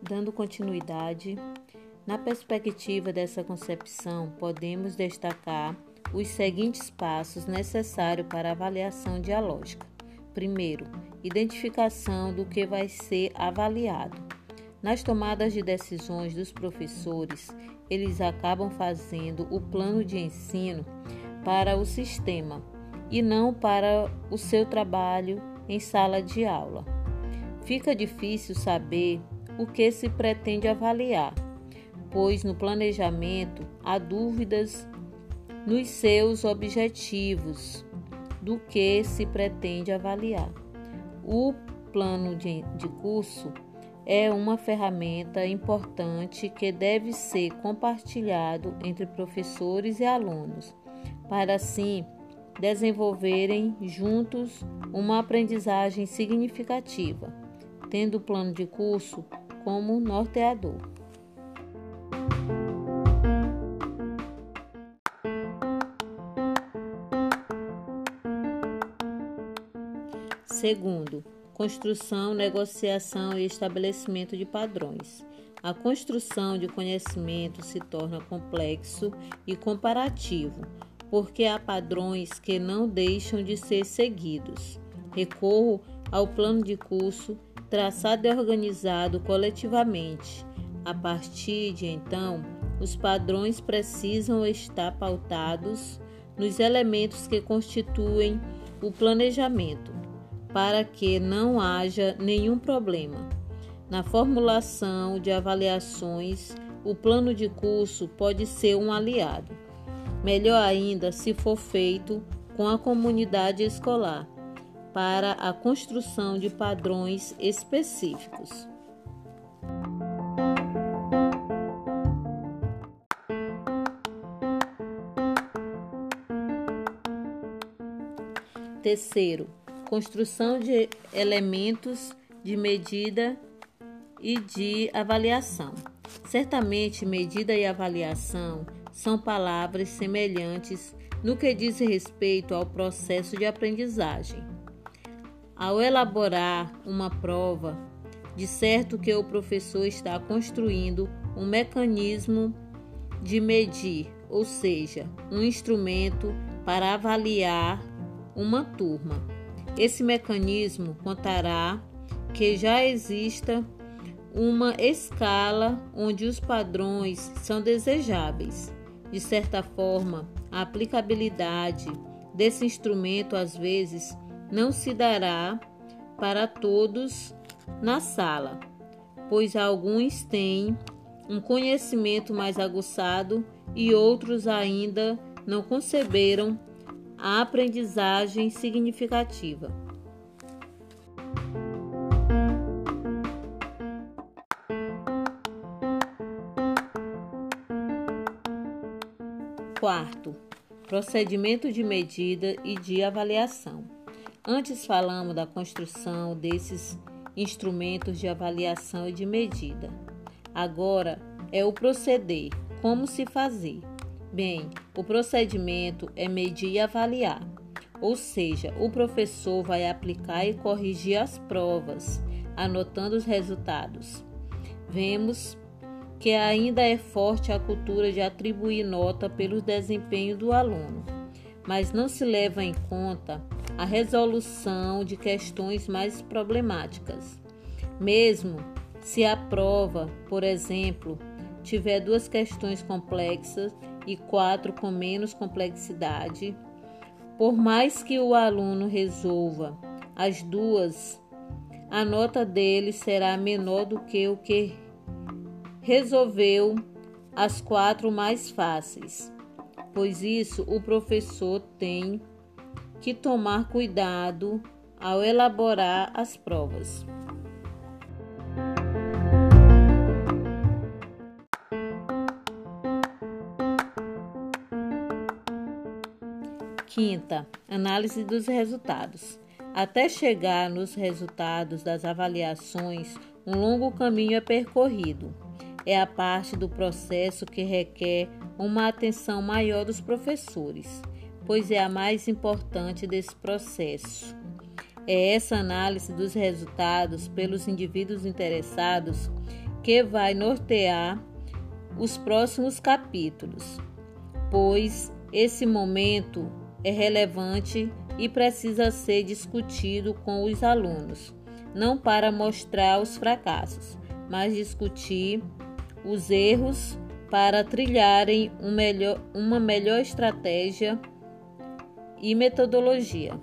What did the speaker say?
Dando continuidade, na perspectiva dessa concepção, podemos destacar os seguintes passos necessários para a avaliação dialógica. Primeiro, identificação do que vai ser avaliado. Nas tomadas de decisões dos professores, eles acabam fazendo o plano de ensino para o sistema e não para o seu trabalho em sala de aula. Fica difícil saber o que se pretende avaliar, pois no planejamento há dúvidas nos seus objetivos do que se pretende avaliar. O plano de, curso é uma ferramenta importante que deve ser compartilhado entre professores e alunos, para assim desenvolverem juntos uma aprendizagem significativa, tendo o plano de curso como norteador. Segundo, construção, negociação e estabelecimento de padrões. A construção de conhecimento se torna complexo e comparativo, porque há padrões que não deixam de ser seguidos. Recorro ao plano de curso traçado e organizado coletivamente. A partir de então, os padrões precisam estar pautados nos elementos que constituem o planejamento para que não haja nenhum problema. Na formulação de avaliações, o plano de curso pode ser um aliado. Melhor ainda se for feito com a comunidade escolar, para a construção de padrões específicos. Terceiro, construção de elementos de medida e de avaliação. Certamente, medida e avaliação são palavras semelhantes no que diz respeito ao processo de aprendizagem. Ao elaborar uma prova, de certo que o professor está construindo um mecanismo de medir, ou seja, um instrumento para avaliar uma turma. Esse mecanismo contará que já exista uma escala onde os padrões são desejáveis. De certa forma, a aplicabilidade desse instrumento às vezes não se dará para todos na sala, pois alguns têm um conhecimento mais aguçado e outros ainda não conceberam a aprendizagem significativa. Quarto, procedimento de medida e de avaliação. Antes falamos da construção desses instrumentos de avaliação e de medida. Agora é o proceder, como se fazer. Bem, o procedimento é medir e avaliar, ou seja, o professor vai aplicar e corrigir as provas, anotando os resultados. Vemos que ainda é forte a cultura de atribuir nota pelo desempenho do aluno, mas não se leva em conta a resolução de questões mais problemáticas. Mesmo se a prova, por exemplo, tiver duas questões complexas e quatro com menos complexidade. Por mais que o aluno resolva as duas, a nota dele será menor do que o que resolveu as quatro mais fáceis. Pois isso o professor tem que tomar cuidado ao elaborar as provas. Quinta, análise dos resultados. Até chegar nos resultados das avaliações, um longo caminho é percorrido. É a parte do processo que requer uma atenção maior dos professores. pois é a mais importante desse processo. É essa análise dos resultados pelos indivíduos interessados que vai nortear os próximos capítulos, pois esse momento é relevante e precisa ser discutido com os alunos, não para mostrar os fracassos, mas discutir os erros para trilharem um melhor, uma melhor estratégia e metodologia.